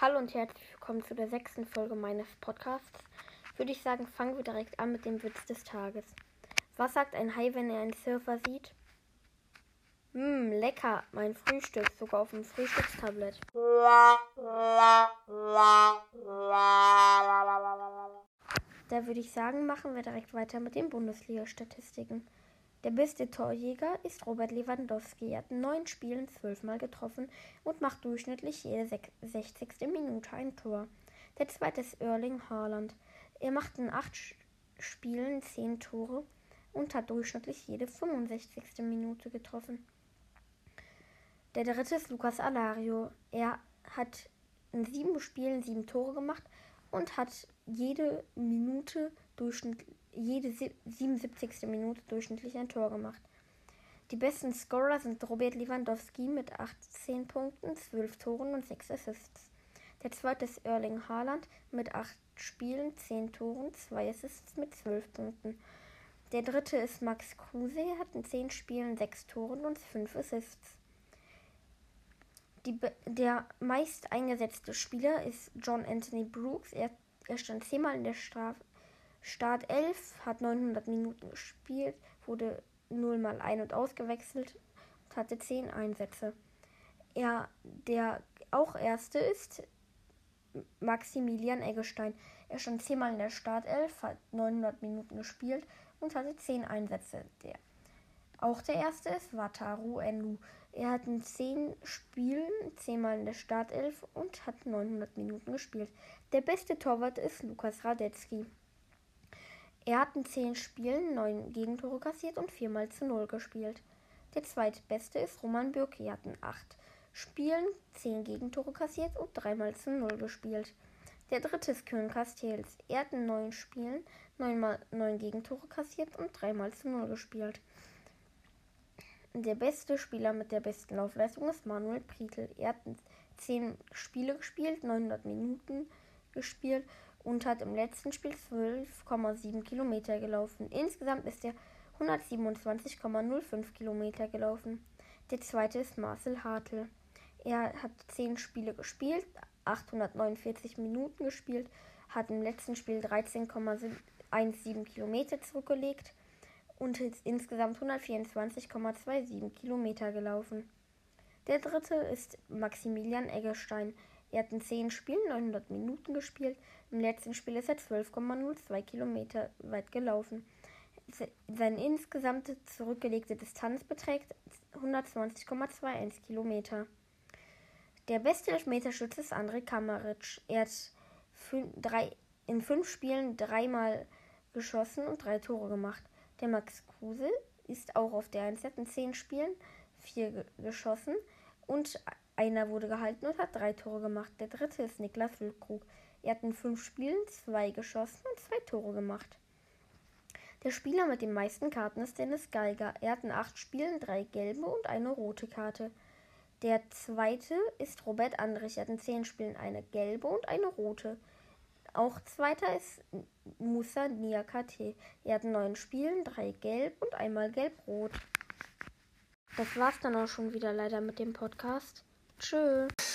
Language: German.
Hallo und herzlich willkommen zu der sechsten Folge meines Podcasts. Würde ich sagen, fangen wir direkt an mit dem Witz des Tages. Was sagt ein Hai, wenn er einen Surfer sieht? Mmm, lecker, mein Frühstück, sogar auf dem Frühstückstablett. Da würde ich sagen, machen wir direkt weiter mit den Bundesliga-Statistiken. Der beste Torjäger ist Robert Lewandowski. Er hat in neun Spielen zwölfmal getroffen und macht durchschnittlich jede 60. Minute ein Tor. Der zweite ist Erling Haaland. Er macht in acht Spielen zehn Tore und hat durchschnittlich jede 65. Minute getroffen. Der dritte ist Lucas Alario. Er hat in sieben Spielen sieben Tore gemacht und hat jede Minute durchschnittlich jede 77. Minute durchschnittlich ein Tor gemacht. Die besten Scorer sind Robert Lewandowski mit 18 Punkten, 12 Toren und 6 Assists. Der zweite ist Erling Haaland mit 8 Spielen, 10 Toren, 2 Assists mit 12 Punkten. Der dritte ist Max Kruse, er hat in 10 Spielen 6 Toren und 5 Assists. Die, der meist eingesetzte Spieler ist John Anthony Brooks. Er, er stand zehnmal in der Strafe Startelf, hat 900 Minuten gespielt, wurde 0 mal ein- und ausgewechselt und hatte 10 Einsätze. Er, der auch erste ist Maximilian Eggestein. Er stand 10 Mal in der Startelf, hat 900 Minuten gespielt und hatte 10 Einsätze. Der, auch der erste ist Wataru Enu. Er hat in 10 Spielen 10 Mal in der Startelf und hat 900 Minuten gespielt. Der beste Torwart ist Lukas Radetzky. Er hat in zehn Spielen neun Gegentore kassiert und viermal zu null gespielt. Der zweitbeste ist Roman Bürki. Er hat in acht Spielen zehn Gegentore kassiert und dreimal zu null gespielt. Der dritte ist Köln Castells. Er hat in neun Spielen neunmal neun Gegentore kassiert und dreimal zu null gespielt. Der beste Spieler mit der besten Laufleistung ist Manuel Prietl. Er hat zehn Spiele gespielt, 900 Minuten gespielt und hat im letzten Spiel 12,7 Kilometer gelaufen. Insgesamt ist er 127,05 Kilometer gelaufen. Der zweite ist Marcel Hartl. Er hat 10 Spiele gespielt, 849 Minuten gespielt, hat im letzten Spiel 13,17 Kilometer zurückgelegt und ist insgesamt 124,27 Kilometer gelaufen. Der dritte ist Maximilian Eggestein. Er hat in 10 Spielen 900 Minuten gespielt. Im letzten Spiel ist er 12,02 Kilometer weit gelaufen. Seine insgesamte zurückgelegte Distanz beträgt 120,21 Kilometer. Der beste Elfmeterschütze ist André Kamaric. Er hat in fünf Spielen dreimal geschossen und drei Tore gemacht. Der Max Kruse ist auch auf der 1. in zehn Spielen vier geschossen und einer wurde gehalten und hat drei Tore gemacht. Der dritte ist Niklas Füllkrug. Er hat in fünf Spielen zwei geschossen und zwei Tore gemacht. Der Spieler mit den meisten Karten ist Dennis Geiger. Er hat in acht Spielen drei gelbe und eine rote Karte. Der zweite ist Robert Andrich. Er hat in zehn Spielen eine gelbe und eine rote. Auch zweiter ist Musa Niakate. Er hat in neun Spielen drei gelb und einmal gelb-rot. Das war's dann auch schon wieder leider mit dem Podcast. Tschüss.